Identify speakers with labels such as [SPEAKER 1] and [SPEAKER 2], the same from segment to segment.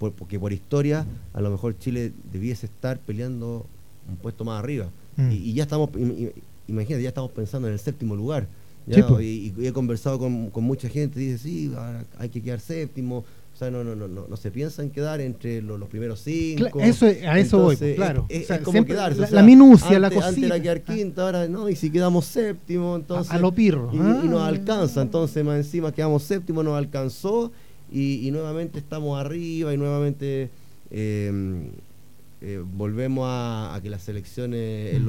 [SPEAKER 1] porque por historia a lo mejor Chile debiese estar peleando un puesto más arriba.
[SPEAKER 2] Mm.
[SPEAKER 1] Y, ya estamos, imagínate, ya estamos pensando en el séptimo lugar. y, he conversado con, mucha gente y dice, sí, hay que quedar séptimo. O sea, no, no, no, no, no se piensa en quedar entre los, primeros cinco.
[SPEAKER 2] eso, a eso voy, pues, claro.
[SPEAKER 1] Es, como quedarse.
[SPEAKER 2] La, minucia, la cosita. Antes
[SPEAKER 1] era quedar quinta, ahora no, y si quedamos séptimo, entonces.
[SPEAKER 2] A, lo pirro.
[SPEAKER 1] Y, nos ah. alcanza, entonces más encima quedamos séptimo, nos alcanzó y, nuevamente estamos arriba y nuevamente. Eh, eh, volvemos a, que la selección es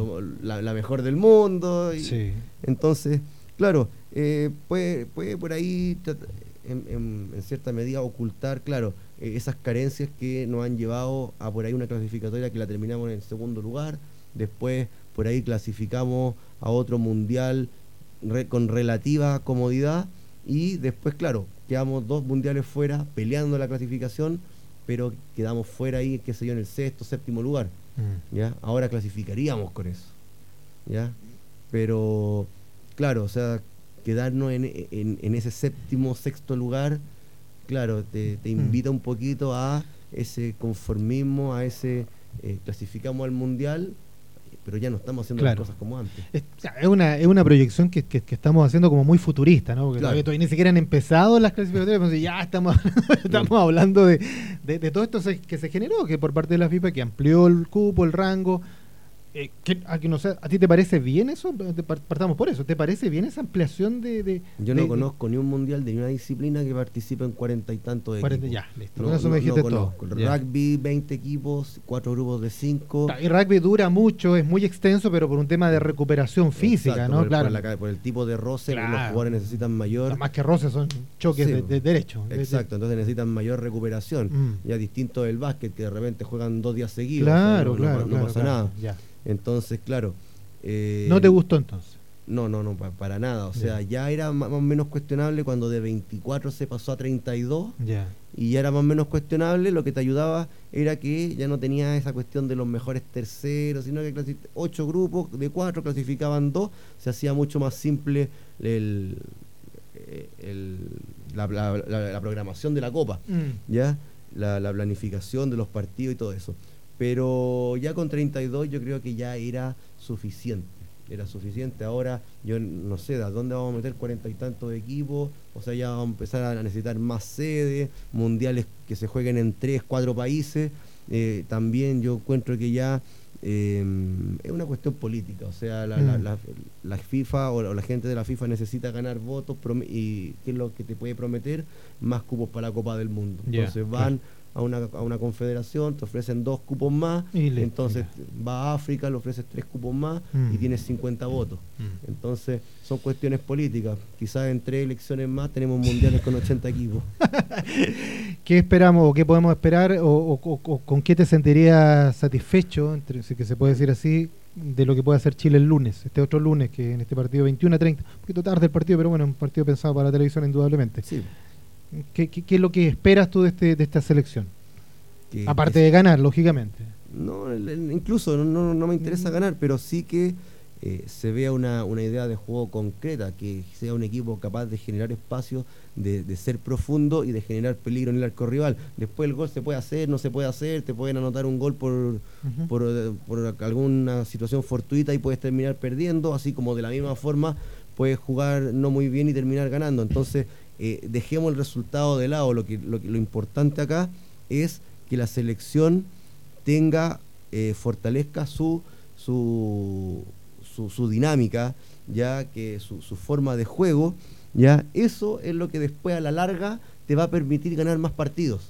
[SPEAKER 1] la, mejor del mundo. Y Entonces, claro, eh, puede, puede por ahí, en, cierta medida, ocultar, claro, eh, esas carencias que nos han llevado a por ahí una clasificatoria que la terminamos en segundo lugar. Después, por ahí clasificamos a otro mundial con relativa comodidad. Y después, claro, quedamos dos mundiales fuera peleando la clasificación pero quedamos fuera ahí, qué sé yo, en el sexto, séptimo lugar. Mm. ¿ya? Ahora clasificaríamos con eso. ¿ya? Pero, claro, o sea, quedarnos en, ese séptimo, sexto lugar, claro, te, te mm. invita un poquito a ese conformismo, a ese eh, clasificamos al mundial pero ya no estamos haciendo las cosas como antes.
[SPEAKER 2] Es, una, es una proyección que, estamos haciendo como muy futurista, ¿no? Porque todavía, ni siquiera han empezado las clasificatorias, pero ya estamos, estamos hablando de, de, todo esto que se generó, que por parte de la FIFA, que amplió el cupo, el rango, eh, a, no sé, ¿A ti te parece bien eso? Partamos por eso. ¿Te parece bien esa ampliación de.?
[SPEAKER 1] Yo no conozco ni un mundial de ni una disciplina que participe en cuarenta y tantos equipos.
[SPEAKER 2] Ya, listo. No, eso me dijiste todo.
[SPEAKER 1] Rugby, 20 equipos, cuatro grupos de 5.
[SPEAKER 2] Y rugby dura mucho, es muy extenso, pero por un tema de recuperación física, ¿no?
[SPEAKER 1] Por, claro. Por, el tipo de roce, los jugadores necesitan mayor.
[SPEAKER 2] más que roce, son choques de, derecho.
[SPEAKER 1] Exacto, entonces necesitan mayor recuperación. Mm. Ya distinto del básquet, que de repente juegan dos días seguidos.
[SPEAKER 2] Claro, claro.
[SPEAKER 1] No, pasa nada.
[SPEAKER 2] Ya.
[SPEAKER 1] Entonces, claro.
[SPEAKER 2] Eh, ¿No te gustó entonces?
[SPEAKER 1] No, no, no, para, nada. O sea, ya era más o menos cuestionable cuando de 24 se pasó a 32.
[SPEAKER 2] Ya.
[SPEAKER 1] Y ya era más o menos cuestionable. Lo que te ayudaba era que ya no tenía esa cuestión de los mejores terceros, sino que ocho grupos de cuatro clasificaban dos. Se hacía mucho más simple el, la, programación de la Copa.
[SPEAKER 2] Mm.
[SPEAKER 1] ¿Ya? la planificación de los partidos y todo eso pero ya con 32 yo creo que ya era suficiente. Era suficiente. Ahora, yo no sé, ¿a dónde vamos a meter cuarenta y tantos equipos? O sea, ya vamos a empezar a necesitar más sedes, mundiales que se jueguen en tres, cuatro países. Eh, también yo encuentro que ya eh, es una cuestión política. O sea, la, mm. FIFA o, la gente de la FIFA necesita ganar votos y ¿qué es lo que te puede prometer? Más cupos para la Copa del Mundo. Entonces van a una, a una confederación, te ofrecen dos cupos más, entonces va a África, le ofreces tres cupos más y mm. tienes 50 votos. Mm. Entonces son cuestiones políticas. Quizás en tres elecciones más tenemos mundiales con 80 equipos.
[SPEAKER 2] ¿Qué esperamos o qué podemos esperar o, con qué te sentirías satisfecho, entre, si que se puede decir así, de lo que puede hacer Chile el lunes, este otro lunes, que en este partido 21 a 30, un poquito tarde el partido, pero bueno, un partido pensado para la televisión indudablemente.
[SPEAKER 1] Sí.
[SPEAKER 2] ¿Qué, qué, es lo que esperas tú de, este, de esta selección? Aparte de ganar, lógicamente.
[SPEAKER 1] No, incluso no, no me interesa mm. ganar, pero sí que eh, se vea una, una, idea de juego concreta, que sea un equipo capaz de generar espacio, de, de, ser profundo y de generar peligro en el arco rival. Después el gol se puede hacer, no se puede hacer, te pueden anotar un gol por, por, por, alguna situación fortuita y puedes terminar perdiendo, así como de la misma forma puedes jugar no muy bien y terminar ganando. Entonces, eh, dejemos el resultado de lado, lo, que, lo, importante acá es que la selección tenga, eh, fortalezca su, su, su, dinámica, ya que su, forma de juego, ya eso es lo que después a la larga te va a permitir ganar más partidos.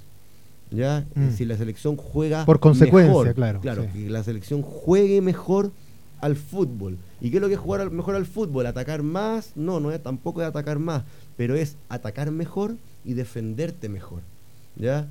[SPEAKER 1] ¿ya? Mm. Si la selección juega
[SPEAKER 2] por consecuencia, claro.
[SPEAKER 1] Claro, que la selección juegue mejor al fútbol. ¿Y qué es lo que es jugar mejor al fútbol? ¿Atacar más? No, no es tampoco de atacar más, pero es atacar mejor y defenderte mejor. ¿Ya?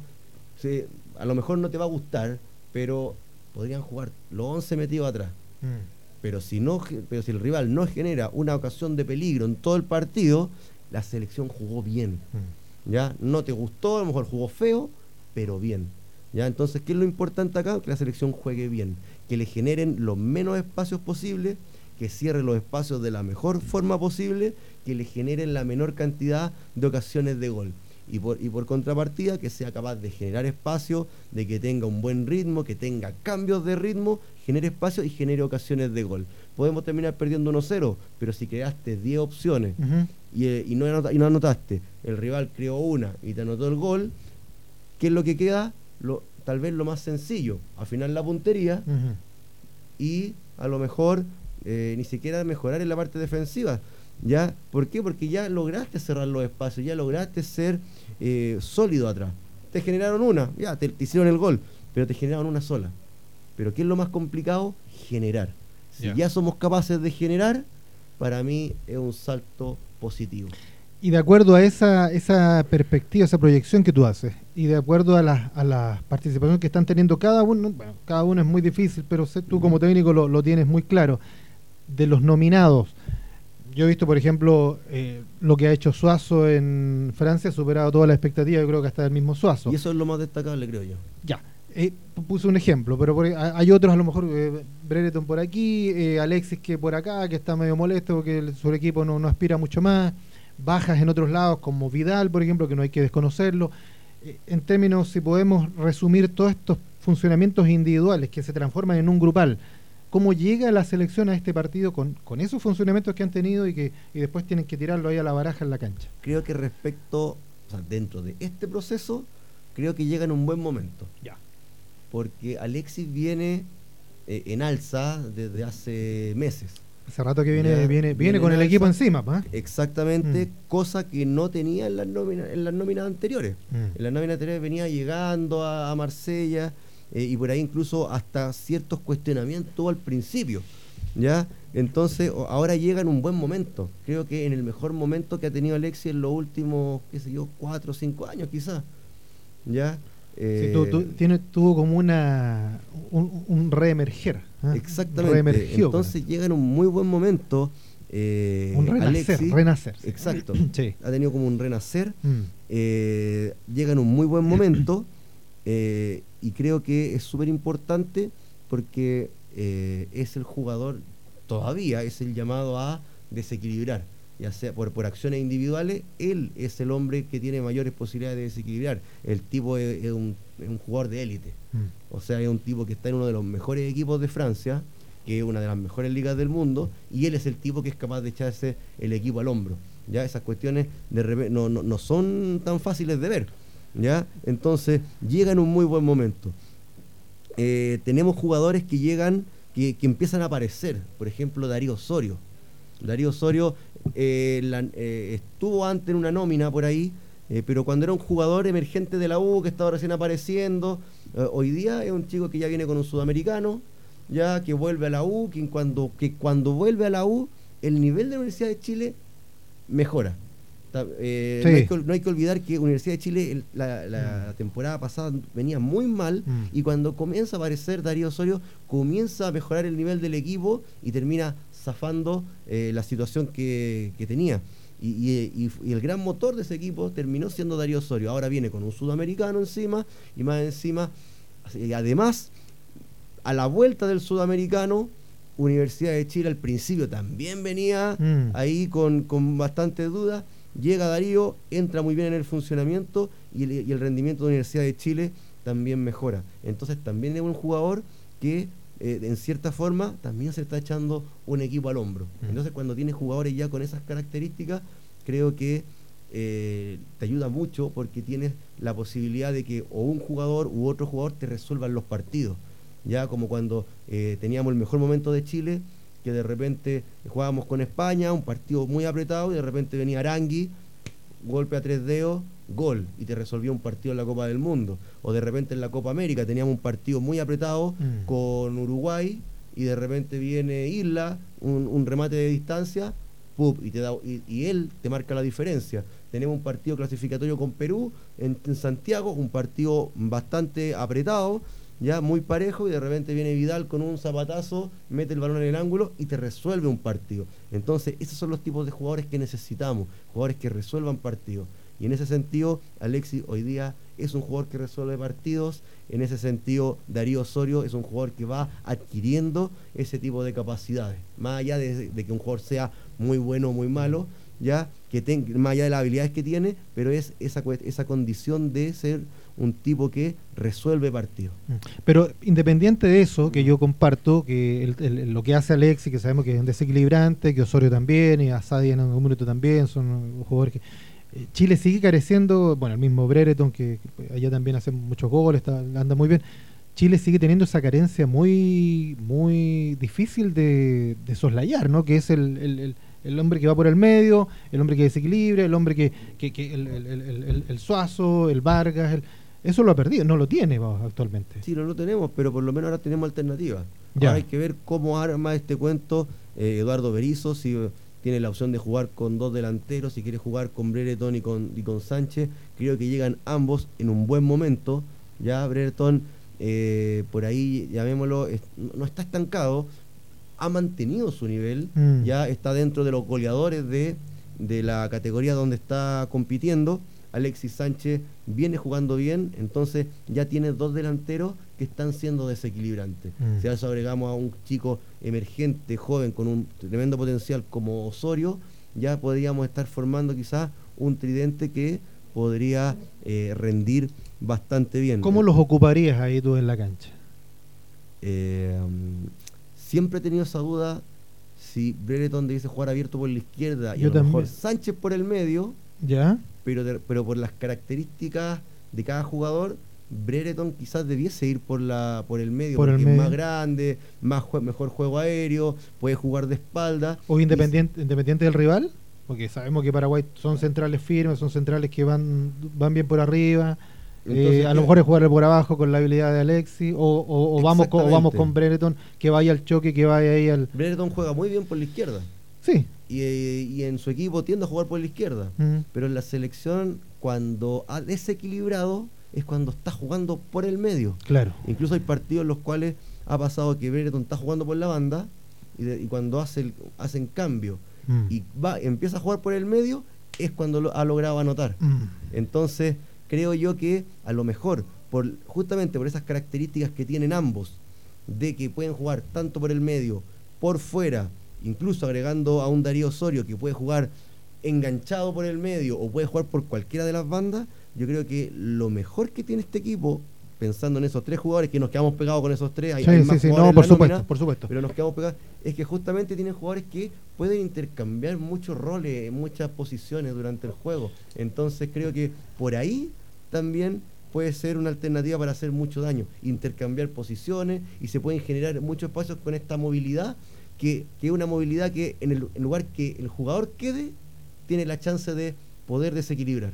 [SPEAKER 1] a lo mejor no te va a gustar, pero podrían jugar los 11 metidos atrás. Mm. Pero si, no, pero si el rival no genera una ocasión de peligro en todo el partido, la selección jugó bien. Mm. ¿Ya? No te gustó, a lo mejor jugó feo, pero bien. ¿Ya? Entonces, ¿qué es lo importante acá? Que la selección juegue bien, que le generen los menos espacios posibles, que cierre los espacios de la mejor forma posible, que le generen la menor cantidad de ocasiones de gol. y por, y por contrapartida que sea capaz de generar espacio, de que tenga un buen ritmo, que tenga cambios de ritmo, genere espacio y genere ocasiones de gol. Podemos terminar perdiendo 1-0, pero si creaste 10 opciones eh, y, no y no anotaste, el rival creó una y te anotó el gol, ¿qué es lo que queda? Lo, tal vez lo más sencillo, afinar la puntería y a lo mejor eh, ni siquiera mejorar en la parte defensiva. ¿Ya? ¿Por qué? Porque ya lograste cerrar los espacios, ya lograste ser eh, sólido atrás. Te generaron una, ya, te, hicieron el gol, pero te generaron una sola. Pero ¿qué es lo más complicado? Generar. Si ya somos capaces de generar, para mí es un salto positivo.
[SPEAKER 2] Y de acuerdo a esa, esa perspectiva, esa proyección que tú haces, y de acuerdo a las a la participaciones que están teniendo cada uno, bueno, cada uno es muy difícil, pero tú como técnico lo, lo tienes muy claro, de los nominados, yo he visto, por ejemplo, eh, lo que ha hecho Suazo en Francia, ha superado toda la expectativa, yo creo que hasta el mismo Suazo.
[SPEAKER 1] Y eso es lo más destacable, creo yo.
[SPEAKER 2] Ya, eh, puse un ejemplo, pero hay otros, a lo mejor, eh, Brereton por aquí, eh, Alexis que por acá, que está medio molesto porque su equipo no, no aspira mucho más, bajas en otros lados, como Vidal, por ejemplo, que no hay que desconocerlo. En términos, si podemos resumir todos estos funcionamientos individuales que se transforman en un grupal, cómo llega la selección a este partido con, con esos funcionamientos que han tenido y que y después tienen que tirarlo ahí a la baraja en la cancha.
[SPEAKER 1] Creo que respecto, o sea, dentro de este proceso, creo que llega en un buen momento.
[SPEAKER 2] Ya.
[SPEAKER 1] Porque Alexis viene eh, en alza desde hace meses.
[SPEAKER 2] Hace rato que viene, viene, viene, con el equipo encima, ¿pa?
[SPEAKER 1] Exactamente, mm. cosa que no tenía en las nóminas, en las nóminas anteriores. Mm. En las nóminas anteriores venía llegando a, a Marsella eh, y por ahí incluso hasta ciertos cuestionamientos al principio. ¿ya? Entonces, ahora llega en un buen momento. Creo que en el mejor momento que ha tenido Alexis en los últimos, qué sé yo, cuatro o cinco años quizás. ¿Ya?
[SPEAKER 2] Eh, tiene, tuvo como una un, reemerger.
[SPEAKER 1] ¿Ah? Exactamente. Entonces llega en un muy buen momento.
[SPEAKER 2] Eh, un renacer, renacer.
[SPEAKER 1] Exacto. Ha tenido como un renacer. Mm. llega en un muy buen momento. Eh, y creo que es súper importante porque eh, es el jugador, todavía es el llamado a desequilibrar, ya sea por, por acciones individuales, él es el hombre que tiene mayores posibilidades de desequilibrar. El tipo es, un, jugador de élite, mm. o sea, es un tipo que está en uno de los mejores equipos de Francia, que es una de las mejores ligas del mundo, y él es el tipo que es capaz de echarse el equipo al hombro. Ya esas cuestiones de no, no, no son tan fáciles de ver ¿ya? Entonces llega en un muy buen momento. Eh, tenemos jugadores que llegan, que, empiezan a aparecer, por ejemplo Darío Osorio. Darío Osorio eh, eh, estuvo antes en una nómina por ahí, pero cuando era un jugador emergente de la U que estaba recién apareciendo, hoy día es un chico que ya viene con un sudamericano, ya que vuelve a la U, que cuando, que cuando vuelve a la U, el nivel de la Universidad de Chile mejora. Eh, no, hay que, olvidar que Universidad de Chile la, mm. temporada pasada venía muy mal mm. y cuando comienza a aparecer Darío Osorio comienza a mejorar el nivel del equipo y termina zafando eh, la situación que, tenía. Y, el gran motor de ese equipo terminó siendo Darío Osorio. Ahora viene con un sudamericano encima y más encima, además, a la vuelta del sudamericano, Universidad de Chile al principio también venía mm. ahí con, con bastante duda Llega Darío, entra muy bien en el funcionamiento y el, rendimiento de Universidad de Chile también mejora. Entonces también es un jugador que eh, en cierta forma también se está echando un equipo al hombro. Mm. Entonces cuando tienes jugadores ya con esas características, creo que eh, te ayuda mucho porque tienes la posibilidad de que o un jugador u otro jugador te resuelvan los partidos. Ya como cuando eh, teníamos el mejor momento de Chile, que de repente jugábamos con España, un partido muy apretado, y de repente venía Arangui, golpe a tres dedos, gol, y te resolvió un partido en la Copa del Mundo. O de repente en la Copa América teníamos un partido muy apretado mm. con Uruguay, y de repente viene Isla, un, remate de distancia, y, te da, y, él te marca la diferencia. Tenemos un partido clasificatorio con Perú en Santiago, un partido bastante apretado, ya muy parejo y de repente viene Vidal con un zapatazo, mete el balón en el ángulo y te resuelve un partido. Entonces, esos son los tipos de jugadores que necesitamos, jugadores que resuelvan partidos. Y en ese sentido, Alexis hoy día es un jugador que resuelve partidos. En ese sentido, Darío Osorio es un jugador que va adquiriendo ese tipo de capacidades. Más allá de, que un jugador sea muy bueno o muy malo, ya que tenga más allá de las habilidades que tiene, pero es esa, esa condición de ser un tipo que resuelve partidos. Mm.
[SPEAKER 2] Pero independiente de eso, que yo comparto, que lo que hace Alexi, que sabemos que es un desequilibrante, que Osorio también, y Asadi en algún momento también, son jugadores que... Eh, Chile sigue careciendo, bueno, el mismo Brereton, que, allá también hace muchos goles, anda muy bien. Chile sigue teniendo esa carencia muy, muy difícil de, soslayar, ¿no? Que es el el hombre que va por el medio, el hombre que desequilibra, el hombre que, que, que el, el, el, Suazo, el Vargas, eso lo ha perdido, no lo tiene actualmente.
[SPEAKER 1] Sí, no lo tenemos, pero por lo menos ahora tenemos alternativas. Ahora hay que ver cómo arma este cuento eh, Eduardo Berizzo, si tiene la opción de jugar con dos delanteros, si quiere jugar con Brereton y con, y con Sánchez. Creo que llegan ambos en un buen momento. Ya Brereton, eh, por ahí, llamémoslo, no está estancado, ha mantenido su nivel, mm. ya está dentro de los goleadores de, de la categoría donde está compitiendo. Alexis Sánchez viene jugando bien, entonces ya tiene dos delanteros que están siendo desequilibrantes. Mm. Si a eso agregamos a un chico emergente, joven, con un tremendo potencial como Osorio, ya podríamos estar formando quizás un tridente que podría eh, rendir bastante bien.
[SPEAKER 2] ¿Cómo los ocuparías ahí tú en la cancha?
[SPEAKER 1] Eh, Siempre he tenido esa duda si Brereton debiese jugar abierto por la izquierda y a lo mejor Sánchez por el medio.
[SPEAKER 2] Ya.
[SPEAKER 1] Pero, pero por las características de cada jugador, Brereton quizás debiese ir por la por el medio, porque es más grande, más mejor juego aéreo, puede jugar de espalda.
[SPEAKER 2] ¿O independiente, independiente del rival? Porque sabemos que Paraguay son centrales firmes, son centrales que van, van bien por arriba. Eh, a lo mejor es jugar por abajo con la habilidad de Alexi o, vamos con, vamos con Brereton que vaya al choque, que vaya ahí al...
[SPEAKER 1] Brereton juega muy bien por la izquierda.
[SPEAKER 2] Sí.
[SPEAKER 1] Y, en su equipo tiende a jugar por la izquierda. Pero en la selección, cuando ha desequilibrado, es cuando está jugando por el medio.
[SPEAKER 2] Claro.
[SPEAKER 1] Incluso hay partidos en los cuales ha pasado que Brereton está jugando por la banda y, cuando hace el, hacen cambio mm. y va empieza a jugar por el medio, es cuando ha logrado anotar. Mm. Entonces creo yo que a lo mejor, por, justamente por esas características que tienen ambos, de que pueden jugar tanto por el medio, por fuera, incluso agregando a un Darío Osorio que puede jugar enganchado por el medio o puede jugar por cualquiera de las bandas, yo creo que lo mejor que tiene este equipo, pensando en esos tres jugadores, que nos quedamos pegados con esos tres,
[SPEAKER 2] hay, más no, por supuesto, por supuesto.
[SPEAKER 1] Pero nos quedamos pegados, es que justamente tienen jugadores que pueden intercambiar muchos roles, muchas posiciones durante el juego. Entonces creo que por ahí también puede ser una alternativa para hacer mucho daño, intercambiar posiciones y se pueden generar muchos espacios con esta movilidad, que, es una movilidad que en el lugar que el jugador quede, tiene la chance de poder desequilibrar.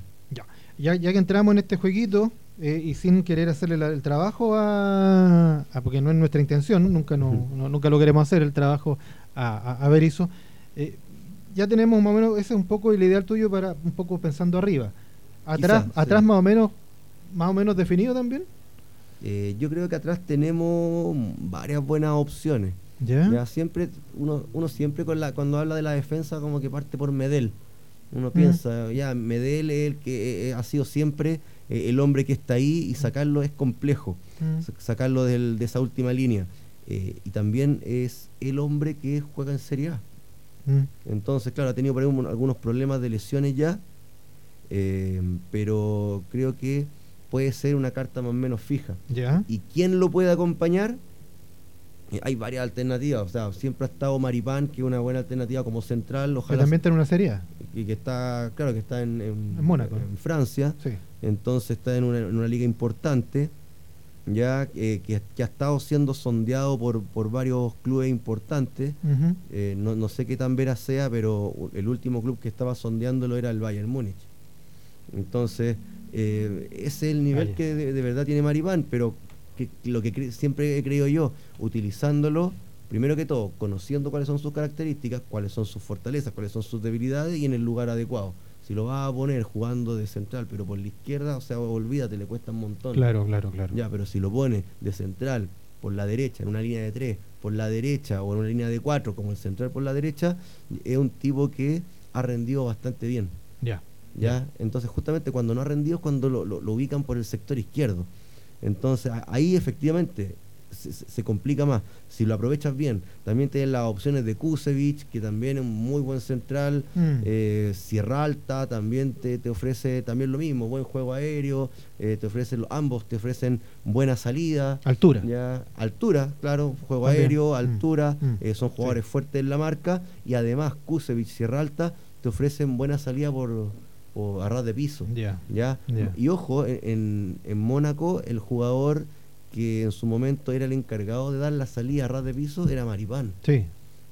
[SPEAKER 2] Ya, ya, que entramos en este jueguito eh, y sin querer hacerle el trabajo a, porque no es nuestra intención, nunca, no, nunca lo queremos hacer, el trabajo a, a, Berizzo, eh, ya tenemos más o menos, ese es un poco el ideal tuyo para un poco pensando arriba Atrás, atrás más o menos, más o menos definido también.
[SPEAKER 1] Eh, yo creo que atrás tenemos varias buenas opciones. ¿Ya? siempre uno, uno siempre con la cuando habla de la defensa como que parte por Medel. Uno piensa, ya Medel es el que eh, ha sido siempre eh, el hombre que está ahí y sacarlo es complejo. Sacarlo de esa última línea. y también es el hombre que juega en Serie A. Entonces, claro, ha tenido por ahí algunos problemas de lesiones ya eh, pero creo que puede ser una carta más o menos fija. ¿Y quién lo puede acompañar? Eh, hay varias alternativas, o sea, siempre ha estado Maripán, que es una buena alternativa como central.
[SPEAKER 2] Ojalá también está en una serie.
[SPEAKER 1] Y que está, claro, que está en, en, Francia. Entonces está en una, liga importante, ya eh, que, ha estado siendo sondeado por, por varios clubes importantes. no, no, sé qué tan veraz sea, pero el último club que estaba sondeándolo era el Bayern Múnich. Entonces, eh, ese es el nivel que de, verdad tiene Maripán, pero que, lo que siempre he creído yo, utilizándolo, primero que todo, conociendo cuáles son sus características, cuáles son sus fortalezas, cuáles son sus debilidades y en el lugar adecuado. Si lo vas a poner jugando de central, pero por la izquierda, o sea, olvídate, le cuesta un montón.
[SPEAKER 2] Claro, claro, claro.
[SPEAKER 1] Ya, pero si lo pones de central, por la derecha, en una línea de tres, por la derecha o en una línea de cuatro, como el central por la derecha, es un tipo que ha rendido bastante bien.
[SPEAKER 2] Ya.
[SPEAKER 1] ¿ya? Entonces, justamente cuando no ha rendido es cuando lo, ubican por el sector izquierdo. Entonces, ahí efectivamente se, complica más. Si lo aprovechas bien, también tienes las opciones de Kusevich, que también es un muy buen central. Mm. Eh, Sierra Alta también te, ofrece también lo mismo, buen juego aéreo, eh, te ofrecen ambos, te ofrecen buena salida.
[SPEAKER 2] Altura.
[SPEAKER 1] Ya, altura, claro, juego aéreo, mm. altura, mm. Eh, son jugadores fuertes en la marca y además Kusevich, Sierra Alta te ofrecen buena salida por, por a ras de piso. ¿ya? Y ojo, en, en Mónaco el jugador que en su momento era el encargado de dar la salida a ras de piso era Maripán.
[SPEAKER 2] Sí.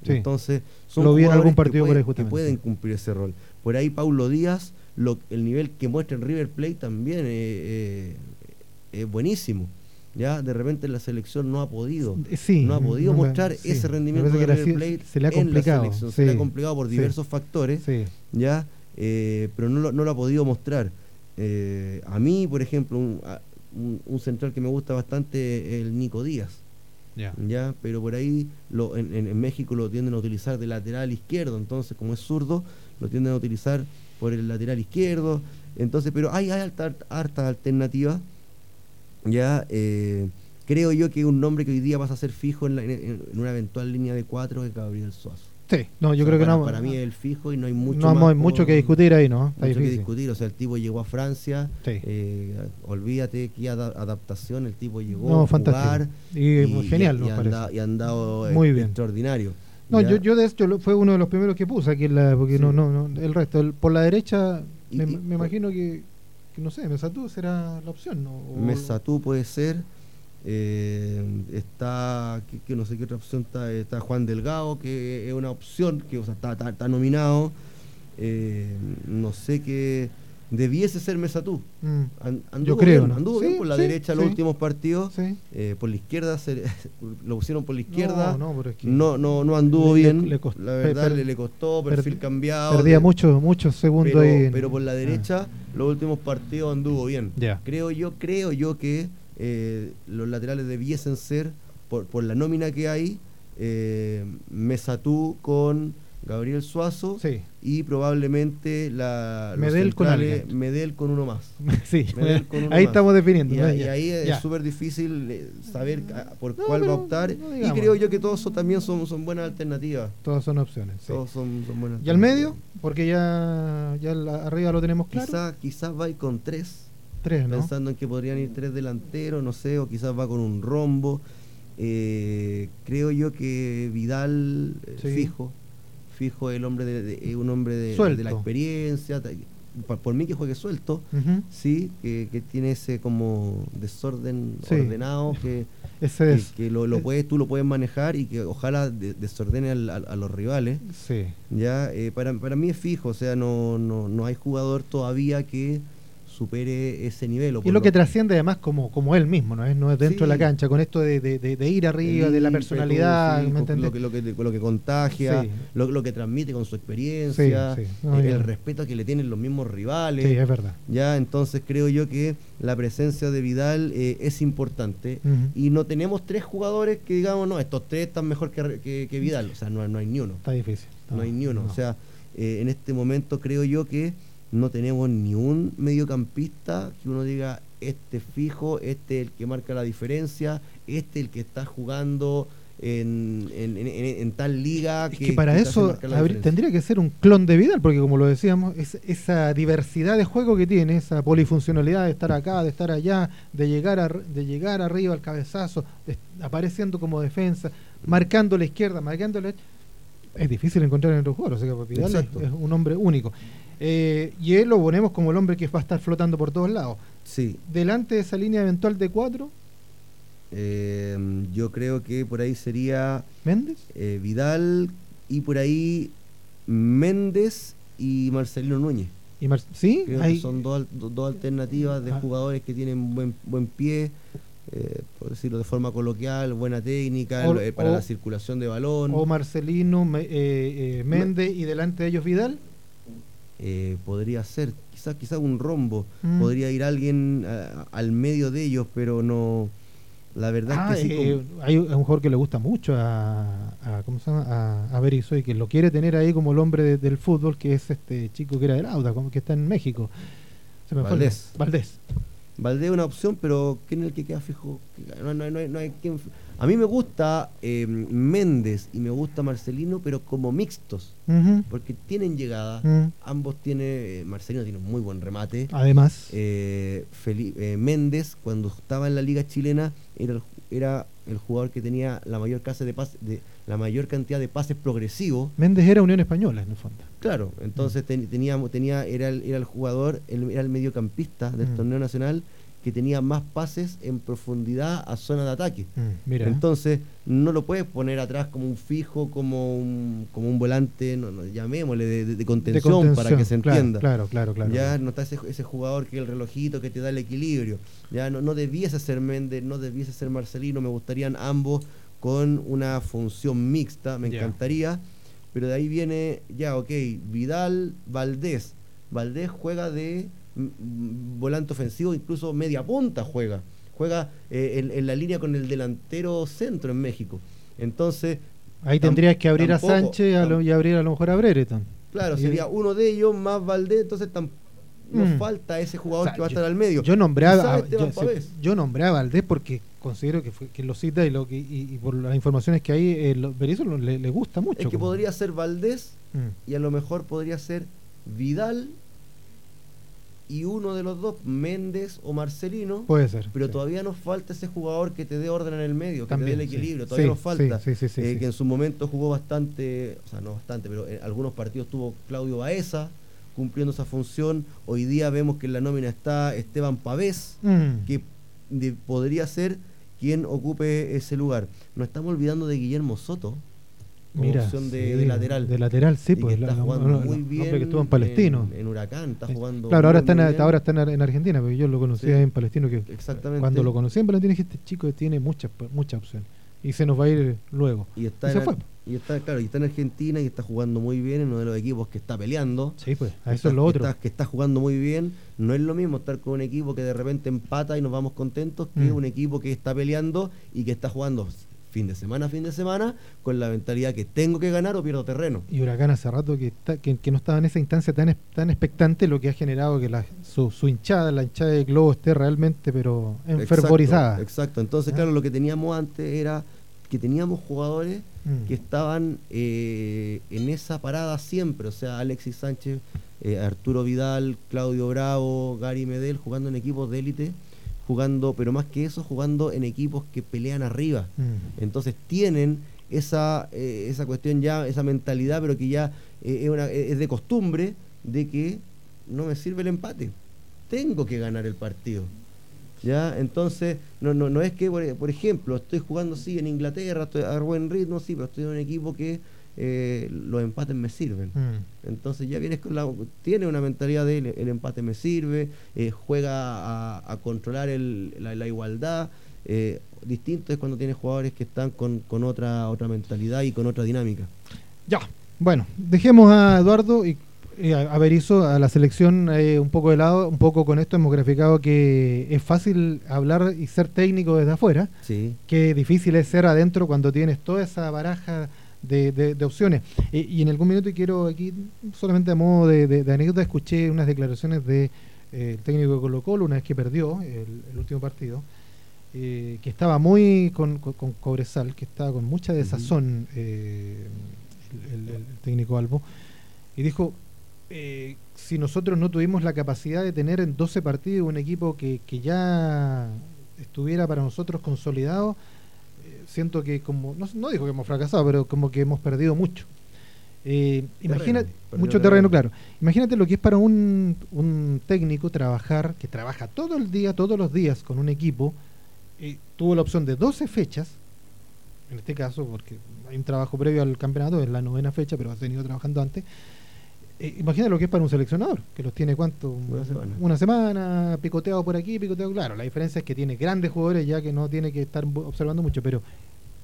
[SPEAKER 1] Entonces,
[SPEAKER 2] son Lo algún partido
[SPEAKER 1] que, pueden, cumplir ese rol. Por ahí Paulo Díaz, lo, el nivel que muestra en River Plate también eh, eh, es buenísimo. Ya de repente la selección no ha podido,
[SPEAKER 2] sí,
[SPEAKER 1] no ha podido mostrar ese rendimiento de River Plate
[SPEAKER 2] se le ha complicado,
[SPEAKER 1] se le ha complicado por diversos factores, ya, eh, pero no lo, no lo ha podido mostrar. a mí, por ejemplo, un, un, central que me gusta bastante el Nico Díaz. ya Pero por ahí lo, en, México lo tienden a utilizar de lateral izquierdo, entonces como es zurdo, lo tienden a utilizar por el lateral izquierdo. Entonces, pero hay, hay harta, harta alternativas. Ya, eh, creo yo que un nombre que hoy día pasa a ser fijo en, en una eventual línea de cuatro es Gabriel Suazo.
[SPEAKER 2] Sí, no, yo creo que no.
[SPEAKER 1] Para mí es el fijo y no hay mucho
[SPEAKER 2] No hay mucho que discutir ahí, ¿no?
[SPEAKER 1] Está mucho que discutir. O sea, el tipo llegó a Francia. Eh, olvídate que adaptación. El tipo llegó a jugar.
[SPEAKER 2] Y, genial,
[SPEAKER 1] y, y, andado Muy bien. extraordinario.
[SPEAKER 2] No, yo, yo de hecho fue uno de los primeros que puse aquí, la, porque no, no, no, el resto. por la derecha, me, imagino que, que, no sé, Mesatú será la opción, ¿no?
[SPEAKER 1] Mesatú puede ser. Eh, está, que, no sé qué otra opción está, está Juan Delgado, que es una opción, que está, está, nominado. Eh, no sé qué debiese ser Mesatú.
[SPEAKER 2] Mm. Yo creo.
[SPEAKER 1] Anduvo bien por la derecha los últimos partidos. Eh, por la izquierda lo pusieron por la izquierda. No, no, no, anduvo bien. la verdad le, costó, perfil cambiado.
[SPEAKER 2] Perdía muchos muchos segundos
[SPEAKER 1] pero,
[SPEAKER 2] ahí.
[SPEAKER 1] Pero por la derecha, los últimos partidos anduvo bien. Creo yo, creo yo que eh, los laterales debiesen ser, por, por, la nómina que hay, eh, Mesatú con Gabriel Suazo y probablemente la
[SPEAKER 2] Medel con,
[SPEAKER 1] Medel con uno más.
[SPEAKER 2] sí, ahí estamos definiendo.
[SPEAKER 1] Y, ahí es súper difícil eh, saber por cuál va a optar. y creo yo que todos también son, son buenas alternativas.
[SPEAKER 2] Todas son opciones.
[SPEAKER 1] Todos son, buenas
[SPEAKER 2] ¿Y al medio? Porque ya, ya arriba lo tenemos claro.
[SPEAKER 1] Quizás quizás va con tres
[SPEAKER 2] ¿no?
[SPEAKER 1] Pensando en que podrían ir tres delanteros, no sé, o quizás va con un rombo. Eh, creo yo que Vidal eh, fijo, fijo el hombre de, un hombre de, la experiencia, por, mí que juegue suelto, sí, que, tiene ese como desorden ordenado que, que, lo, lo puedes, tú lo puedes manejar y que ojalá desordene a, los rivales.
[SPEAKER 2] Sí.
[SPEAKER 1] Ya, eh, para, para mí es fijo, o sea, no, no, no hay jugador todavía que supere ese nivel.
[SPEAKER 2] y lo, que trasciende además como, como él mismo, ¿no es, no es dentro de la cancha, con esto de, de, ir arriba, de la personalidad,
[SPEAKER 1] lo, que, lo, que, lo que contagia, lo, que transmite con su experiencia, el, respeto que le tienen los mismos rivales.
[SPEAKER 2] Sí, es verdad.
[SPEAKER 1] Ya, entonces creo yo que la presencia de Vidal eh, es importante y no tenemos tres jugadores que digamos, no, estos tres están mejor que, que, Vidal, o sea, no, no hay ni uno.
[SPEAKER 2] Está difícil.
[SPEAKER 1] No, hay ni uno, o sea, eh, en este momento creo yo que no tenemos ni un mediocampista que uno diga, este fijo, este es el que marca la diferencia, este es el que está jugando en, en, tal liga.
[SPEAKER 2] que, para eso tendría que ser un clon de Vidal, porque como lo decíamos, es, esa diversidad de juego que tiene, esa polifuncionalidad de estar acá, de estar allá, de llegar, a, de llegar arriba al cabezazo, apareciendo como defensa, marcando la izquierda, marcando la es difícil encontrar en otros jugadores, o sea, Vidal es un hombre único. Eh, y él lo ponemos como el hombre que va a estar flotando por todos lados.
[SPEAKER 1] Sí.
[SPEAKER 2] Delante de esa línea eventual de cuatro.
[SPEAKER 1] Eh, yo creo que por ahí sería.
[SPEAKER 2] ¿Méndez?
[SPEAKER 1] Eh, Vidal y por ahí Méndez y Marcelino Núñez.
[SPEAKER 2] ¿Y ¿Sí?
[SPEAKER 1] son dos, alternativas de ah. jugadores que tienen buen, buen pie, por decirlo de forma coloquial, buena técnica para la circulación de balón.
[SPEAKER 2] O Marcelino, Méndez y delante de ellos Vidal.
[SPEAKER 1] Eh, podría ser, quizás quizás un rombo, mm. podría ir alguien al medio de ellos, pero no. La verdad es que
[SPEAKER 2] sí, eh, hay un jugador que le gusta mucho a, a ¿cómo se llama? a, a Berizzoy, que lo quiere tener ahí como el hombre del fútbol, que es este chico que era del Auda, como que está en México.
[SPEAKER 1] Se me Valdés.
[SPEAKER 2] Valdés.
[SPEAKER 1] Valdés es una opción, pero ¿quién es el que queda fijo? No, no, no, no hay quien... A mí me gusta eh, Méndez y me gusta Marcelino, pero como mixtos, porque tienen llegada. Ambos tienen, eh, Marcelino tiene un muy buen remate.
[SPEAKER 2] Además,
[SPEAKER 1] eh, eh, Méndez, cuando estaba en la Liga Chilena, era el, era el jugador que tenía la mayor, clase de, pase, de la mayor cantidad de pases progresivos.
[SPEAKER 2] Méndez era Unión Española, en el fondo.
[SPEAKER 1] Claro, entonces tenía, tenía, era, el, era el jugador, era el mediocampista del torneo nacional que tenía más pases en profundidad a zona de ataque. Mm, Entonces, no lo puedes poner atrás como un fijo, como un, como un volante, no, llamémosle, de, contención, para que se entienda.
[SPEAKER 2] Claro, claro, claro.
[SPEAKER 1] Ya no está ese, jugador que el relojito que te da el equilibrio. Ya no, no debiese ser Méndez, no debiese ser Marcelino, me gustarían ambos con una función mixta, me encantaría. Pero de ahí viene, ya, ok, Vidal, Valdés. Valdés juega de volante ofensivo, incluso media punta juega. Juega eh, en, la línea con el delantero centro en México. Entonces.
[SPEAKER 2] Ahí tendrías que abrir a Sánchez y abrir a lo mejor a Brereton.
[SPEAKER 1] Claro, sería uno de ellos más Valdés, entonces nos mm. falta ese jugador que va a estar al medio.
[SPEAKER 2] Yo nombré a, yo, nombré a Valdés porque considero que, que lo cita y, lo, y, por las informaciones que hay, eh, le, gusta mucho.
[SPEAKER 1] Es que podría ser Valdés mm. y a lo mejor podría ser Vidal y uno de los dos, Méndez o Marcelino.
[SPEAKER 2] Puede ser.
[SPEAKER 1] Pero todavía nos falta ese jugador que te dé orden en el medio, que te dé el equilibrio. Todavía nos falta. Eh, que en su momento jugó bastante, o sea, no bastante, pero en algunos partidos tuvo Claudio Baeza cumpliendo esa función. Hoy día vemos que en la nómina está Esteban Pavés, mm. que podría ser quien ocupe ese lugar. Nos estamos olvidando de Guillermo Soto
[SPEAKER 2] Mira, opción de, lateral. De lateral, sí, pues.
[SPEAKER 1] está jugando muy bien.
[SPEAKER 2] que estuvo en Palestino.
[SPEAKER 1] En, Huracán, está jugando.
[SPEAKER 2] Claro, ahora está, en, ahora está en, Argentina, porque yo lo conocía en Palestino. que
[SPEAKER 1] Exactamente.
[SPEAKER 2] Cuando lo conocí en Palestino dije: Este chico tiene muchas mucha opciones. Y se nos va a ir luego.
[SPEAKER 1] Y, está se fue. Y está, claro, y está en Argentina y está jugando muy bien en uno de los equipos que está peleando.
[SPEAKER 2] Sí, pues, a eso es lo otro.
[SPEAKER 1] que está jugando muy bien. No es lo mismo estar con un equipo que de repente empata y nos vamos contentos que mm. un equipo que está peleando y que está jugando fin de semana fin de semana, con la mentalidad que tengo que ganar o pierdo terreno.
[SPEAKER 2] Y Huracán hace rato que, está, que, no estaba en esa instancia tan, tan expectante, lo que ha generado que la, su, hinchada, la hinchada de Globo esté realmente pero enfervorizada.
[SPEAKER 1] Exacto, entonces ¿Ah? claro, lo que teníamos antes era que teníamos jugadores mm. que estaban eh, en esa parada siempre, o sea, Alexis Sánchez, eh, Arturo Vidal, Claudio Bravo, Gary Medel, jugando en equipos de élite jugando, pero más que eso, jugando en equipos que pelean arriba. Mm. Entonces tienen esa, eh, esa cuestión ya, esa mentalidad, pero que ya es, una, es de costumbre de que no me sirve el empate. Tengo que ganar el partido. ¿Ya? Entonces, no, no, no es que, por, ejemplo, estoy jugando sí en Inglaterra, estoy a buen ritmo, sí, pero estoy en un equipo que eh, los empates me sirven. Mm. Entonces ya vienes con la... Tiene una mentalidad de el, empate me sirve, eh, juega a, controlar la, igualdad. Eh, distinto es cuando tienes jugadores que están con, otra, otra mentalidad y con otra dinámica.
[SPEAKER 2] Ya, bueno, dejemos a Eduardo y, a, Berizzo, a la selección un poco de lado. Un poco con esto hemos graficado que es fácil hablar y ser técnico desde afuera.
[SPEAKER 1] Sí.
[SPEAKER 2] Que difícil es ser adentro cuando tienes toda esa baraja de, opciones. y en algún minuto quiero aquí, solamente a modo de, anécdota, escuché unas declaraciones del de, eh, técnico de Colo Colo una vez que perdió el, último partido, eh, que estaba muy con, con, Cobresal, que estaba con mucha desazón eh, el, técnico Albo, y dijo, si nosotros no tuvimos la capacidad de tener en 12 partidos un equipo que, que ya estuviera para nosotros consolidado, siento que como, no, dijo que hemos fracasado, pero como que hemos perdido mucho. Eh, imagínate, mucho terreno, claro. Imagínate lo que es para un, un, técnico trabajar, que trabaja todo el día, todos los días con un equipo, eh, tuvo la opción de 12 fechas, en este caso, porque hay un trabajo previo al campeonato, es la novena fecha, pero ha venido trabajando antes, eh, imagina lo que es para un seleccionador, que los tiene cuánto, una semana. picoteado por aquí, picoteado, claro, la diferencia es que tiene grandes jugadores ya que no tiene que estar observando mucho, pero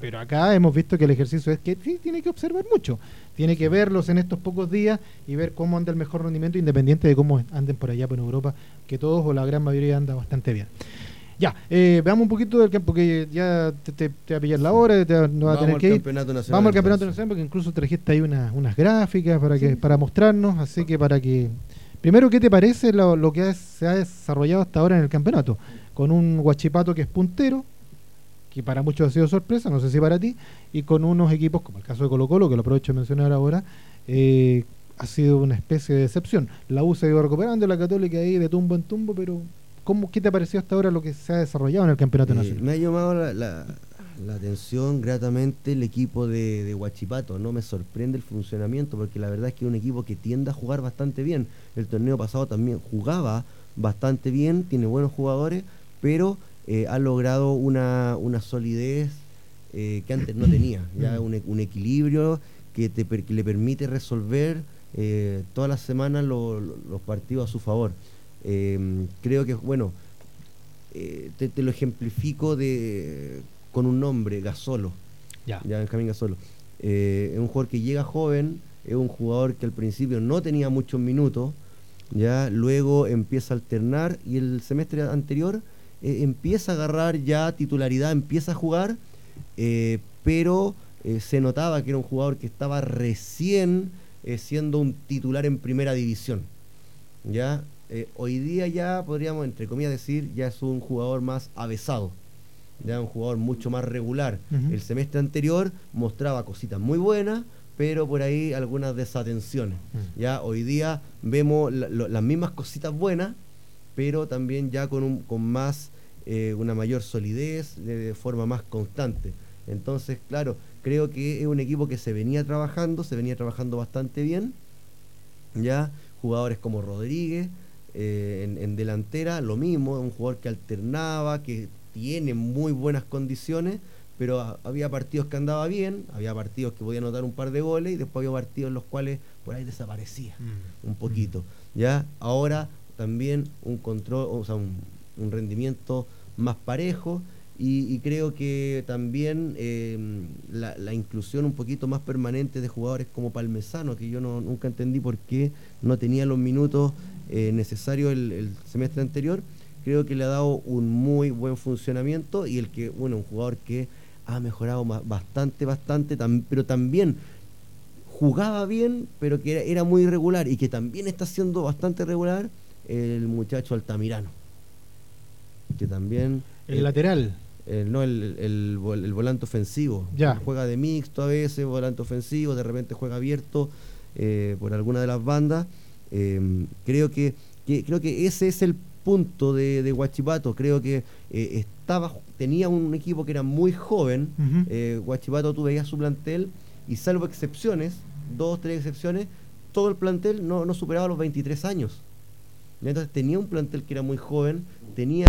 [SPEAKER 2] pero acá hemos visto que el ejercicio es que sí tiene que observar mucho, tiene que verlos en estos pocos días y ver cómo anda el mejor rendimiento independiente de cómo anden por allá por Europa, que todos o la gran mayoría anda bastante bien. Ya, eh, veamos un poquito del campo, porque ya te, va a pillar la hora, te, no va a tener que ir. Vamos al campeonato nacional, porque incluso trajiste ahí unas gráficas para que para mostrarnos, así que para que Primero, ¿qué te parece lo, que se ha desarrollado hasta ahora en el campeonato? Con un Guachipato que es puntero, que para muchos ha sido sorpresa, no sé si para ti, y con unos equipos, como el caso de Colo Colo, que lo aprovecho de mencionar ahora, eh, ha sido una especie de decepción. La U se ha ido recuperando, la Católica ahí de tumbo en tumbo, pero ¿cómo, ¿qué te ha parecido hasta ahora lo que se ha desarrollado en el Campeonato
[SPEAKER 1] eh,
[SPEAKER 2] Nacional?
[SPEAKER 1] Me ha llamado la, atención gratamente el equipo de, de, Huachipato. No me sorprende el funcionamiento porque la verdad es que es un equipo que tiende a jugar bastante bien. El torneo pasado también jugaba bastante bien, tiene buenos jugadores, pero eh, ha logrado una, solidez eh, que antes no tenía. Ya un, un equilibrio que, te, que le permite resolver eh, todas las semanas los partidos a su favor. Em, creo que, bueno, eh, te, lo ejemplifico de, con un nombre, Gasolo. Ya. ya Benjamín Gasolo. Eh, es un jugador que llega joven, es un jugador que al principio no tenía muchos minutos, ya luego empieza a alternar y el semestre anterior empieza a agarrar ya titularidad, empieza a jugar, pero se notaba que era un jugador que estaba recién eh, siendo un titular en primera división. ¿ya? Eh, hoy día ya podríamos, entre comillas, decir, ya es un jugador más avesado, ya un jugador mucho más regular. El semestre anterior mostraba cositas muy buenas, pero por ahí algunas desatenciones. Ya hoy día vemos las mismas cositas buenas, pero también ya con, un, con más, eh, una mayor solidez, de forma más constante. Entonces, claro, Creo que es un equipo que se venía trabajando, se venía trabajando bastante bien. Ya, jugadores como Rodríguez eh, en, delantera, lo mismo, un jugador que alternaba, que tiene muy buenas condiciones, pero había partidos que andaba bien, había partidos que podía anotar un par de goles y después había partidos en los cuales por ahí desaparecía mm. un poquito. Ya, ahora también un control, o sea, un rendimiento más parejo y, creo que también em, la, inclusión un poquito más permanente de jugadores como Palmesano, que yo no, nunca entendí por qué no tenía los minutos eh, necesarios el, semestre anterior, creo que le ha dado un muy buen funcionamiento y el que, bueno, un jugador que ha mejorado bastante, bastante, pero también jugaba bien, pero que era, muy irregular y que también está siendo bastante regular el muchacho Altamirano. Que también...
[SPEAKER 2] El lateral
[SPEAKER 1] el, no el, el, volante ofensivo.
[SPEAKER 2] Ya.
[SPEAKER 1] Juega de mixto a veces, volante ofensivo, de repente juega abierto eh, por alguna de las bandas. Em, creo que, creo que ese es el punto de, de Guachipato. Creo que eh, estaba, tenía un equipo que era muy joven. Uh Guachipato tú veías su plantel y salvo excepciones, dos, tres excepciones, todo el plantel no, no superaba los 23 años. Entonces tenía un plantel que era muy joven, tenía